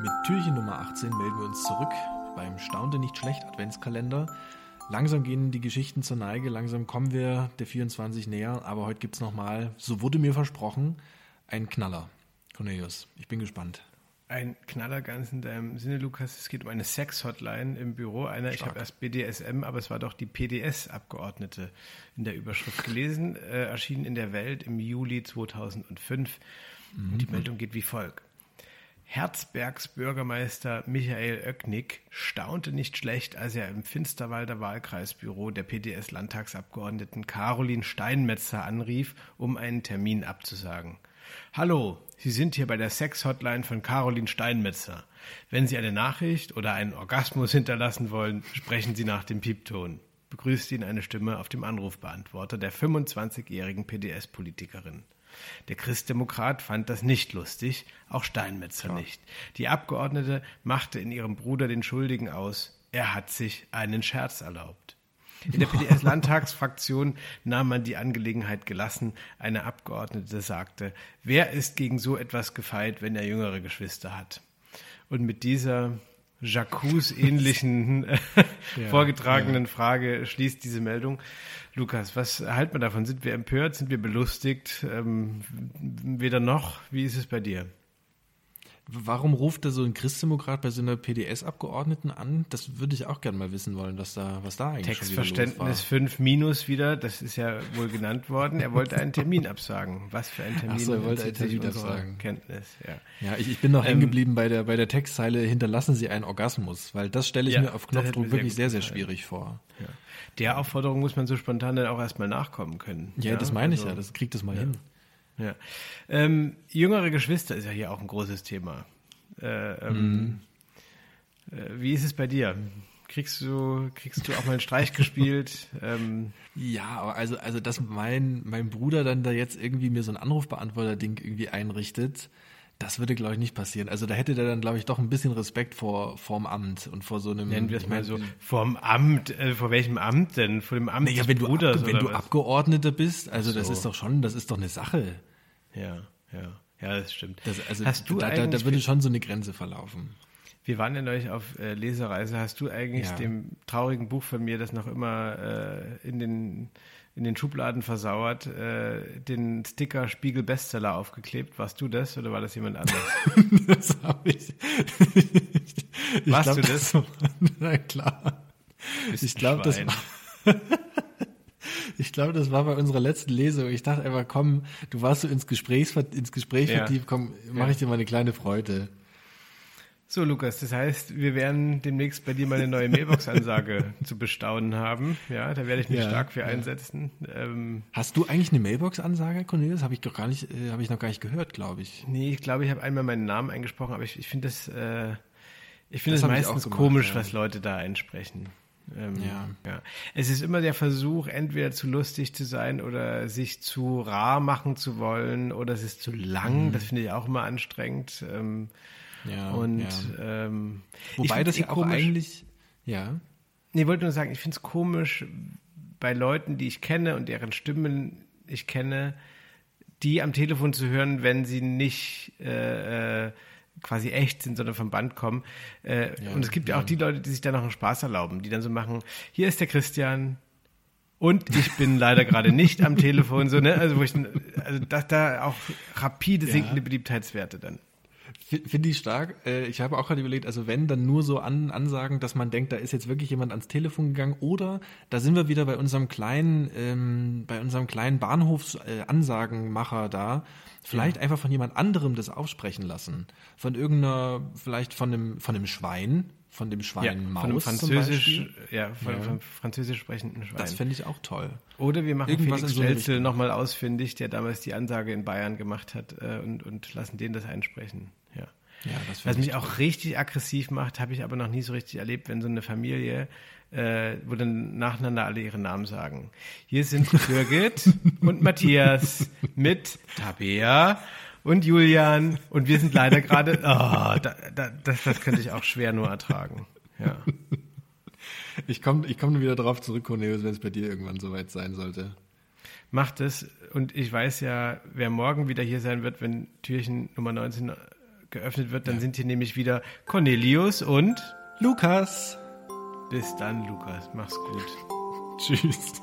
Mit Türchen Nummer 18 melden wir uns zurück beim Staunte nicht schlecht Adventskalender. Langsam gehen die Geschichten zur Neige, langsam kommen wir der 24 näher, aber heute gibt es nochmal, so wurde mir versprochen, einen Knaller. Cornelius, ich bin gespannt. Ein Knaller ganz in deinem Sinne, Lukas. Es geht um eine Sex-Hotline im Büro. Einer, Stark. ich habe erst BDSM, aber es war doch die PDS-Abgeordnete in der Überschrift gelesen, äh, erschienen in der Welt im Juli 2005. Mhm. Und die Meldung geht wie folgt. Herzbergs Bürgermeister Michael Oecknick staunte nicht schlecht, als er im Finsterwalder Wahlkreisbüro der PDS-Landtagsabgeordneten Caroline Steinmetzer anrief, um einen Termin abzusagen. Hallo, Sie sind hier bei der Sex-Hotline von Caroline Steinmetzer. Wenn Sie eine Nachricht oder einen Orgasmus hinterlassen wollen, sprechen Sie nach dem Piepton. Begrüßt ihn eine Stimme auf dem Anrufbeantworter der 25-jährigen PDS-Politikerin. Der Christdemokrat fand das nicht lustig, auch Steinmetzer ja. nicht. Die Abgeordnete machte in ihrem Bruder den Schuldigen aus. Er hat sich einen Scherz erlaubt. In der PDS-Landtagsfraktion nahm man die Angelegenheit gelassen. Eine Abgeordnete sagte, wer ist gegen so etwas gefeit, wenn er jüngere Geschwister hat? Und mit dieser Jacques-ähnlichen ja, vorgetragenen ja. Frage schließt diese Meldung. Lukas, was halten wir davon? Sind wir empört? Sind wir belustigt? Ähm, weder noch. Wie ist es bei dir? Warum ruft da so ein Christdemokrat bei so einer PDS-Abgeordneten an? Das würde ich auch gerne mal wissen wollen, was da, was da eigentlich Textverständnis 5 minus wieder, das ist ja wohl genannt worden. Er wollte einen Termin absagen. Was für ein Termin? Ach so, er wollte einen Termin absagen. Kenntnis, ja. Ja, ich, ich bin noch ähm, hängen geblieben bei der, bei der Textzeile, hinterlassen Sie einen Orgasmus, weil das stelle ich ja, mir auf Knopfdruck wirklich sehr, sehr, sehr schwierig vor. Ja. Der Aufforderung muss man so spontan dann auch erstmal nachkommen können. Ja, ja? das meine ich also, ja, das kriegt das mal hin. Ja. Ähm, jüngere Geschwister ist ja hier auch ein großes Thema. Äh, ähm, mhm. äh, wie ist es bei dir? Kriegst du, kriegst du auch mal einen Streich gespielt? Ähm, ja, also, also, dass mein, mein Bruder dann da jetzt irgendwie mir so ein Anrufbeantworter-Ding irgendwie einrichtet, das würde, glaube ich, nicht passieren. Also da hätte der dann, glaube ich, doch ein bisschen Respekt vor vorm Amt und vor so einem. Nennen wir es mal so. Vorm Amt, äh, vor welchem Amt denn? Vor dem Amt naja, wenn Bruders, du, wenn du Abgeordneter bist, also so. das ist doch schon, das ist doch eine Sache. Ja, ja. Ja, das stimmt. Das, also Hast du da, da, da würde schon so eine Grenze verlaufen. Wir waren ja neulich auf äh, Lesereise. Hast du eigentlich ja. dem traurigen Buch von mir, das noch immer äh, in den in den Schubladen versauert, äh, den Sticker Spiegel Bestseller aufgeklebt. Warst du das oder war das jemand anderes? das habe ich. ich Warst glaub, du das? das na klar. ich glaube, das war. ich glaube, das war bei unserer letzten Lesung. Ich dachte einfach, komm, du warst so ins Gespräch, ins Gespräch ja. vertieft, komm, mache ich dir mal eine kleine Freude. So, Lukas, das heißt, wir werden demnächst bei dir mal eine neue Mailbox-Ansage zu bestaunen haben. Ja, da werde ich mich ja, stark für ja. einsetzen. Ähm, Hast du eigentlich eine Mailbox-Ansage, Cornelius? Habe ich doch gar nicht, äh, habe ich noch gar nicht gehört, glaube ich. Nee, ich glaube, ich habe einmal meinen Namen eingesprochen, aber ich, ich finde das, äh, ich finde es meistens gemacht, komisch, ja. was Leute da einsprechen. Ähm, ja. ja. Es ist immer der Versuch, entweder zu lustig zu sein oder sich zu rar machen zu wollen oder es ist zu lang. Mhm. Das finde ich auch immer anstrengend. Ähm, ja, und ja. Ähm, wobei das ja auch komisch, eigentlich, ja. Nee, wollte nur sagen, ich finde es komisch bei Leuten, die ich kenne und deren Stimmen ich kenne, die am Telefon zu hören, wenn sie nicht äh, äh, quasi echt sind, sondern vom Band kommen. Äh, ja, und es gibt ja, auch die Leute, die sich da noch einen Spaß erlauben, die dann so machen, hier ist der Christian, und ich bin leider gerade nicht am Telefon, so, ne? Also, wo ich, also, dass da auch rapide sinkende ja. Beliebtheitswerte dann. Finde ich stark. Äh, ich habe auch gerade überlegt, also wenn, dann nur so an, Ansagen, dass man denkt, da ist jetzt wirklich jemand ans Telefon gegangen oder da sind wir wieder bei unserem kleinen, ähm, bei unserem kleinen Bahnhofsansagenmacher äh, da. Vielleicht ja. einfach von jemand anderem das aufsprechen lassen. Von irgendeiner, vielleicht von einem, von einem Schwein, von dem Schwein ja, Maus. Von einem Französisch, ja, von, ja. Von französisch sprechenden Schwein. Das fände ich auch toll. Oder wir machen Irgendwas Felix so Stelzel nochmal ausfindig, der damals die Ansage in Bayern gemacht hat äh, und, und lassen den das einsprechen. Ja. Ja, das Was mich auch richtig aggressiv macht, habe ich aber noch nie so richtig erlebt, wenn so eine Familie, äh, wo dann nacheinander alle ihre Namen sagen. Hier sind Birgit und Matthias mit Tabea und Julian und wir sind leider gerade, oh, da, da, das, das könnte ich auch schwer nur ertragen. Ja. Ich komme ich komm wieder darauf zurück, Cornelius, wenn es bei dir irgendwann soweit sein sollte. Macht es und ich weiß ja, wer morgen wieder hier sein wird, wenn Türchen Nummer 19 geöffnet wird, dann ja. sind hier nämlich wieder Cornelius und Lukas. Bis dann, Lukas. Mach's gut. Tschüss.